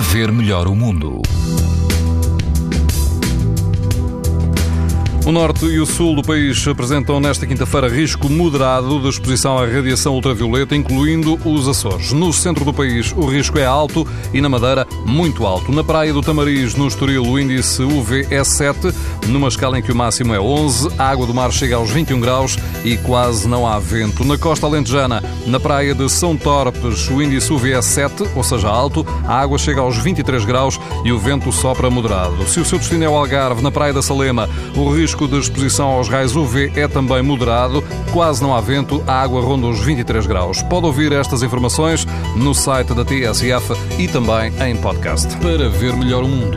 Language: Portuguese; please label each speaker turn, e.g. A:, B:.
A: ver melhor o mundo.
B: O norte e o sul do país apresentam nesta quinta-feira risco moderado de exposição à radiação ultravioleta, incluindo os Açores. No centro do país, o risco é alto e na Madeira, muito alto. Na praia do Tamariz, no Estoril, o índice UV é 7, numa escala em que o máximo é 11. A água do mar chega aos 21 graus e quase não há vento. Na costa alentejana, na praia de São Torpes, o índice UV é 7, ou seja, alto. A água chega aos 23 graus e o vento sopra moderado. Se o seu destino é o Algarve, na praia da Salema, o risco de exposição aos raios UV é também moderado, quase não há vento, a água ronda os 23 graus. Pode ouvir estas informações no site da TSF e também em podcast. Para ver melhor o mundo,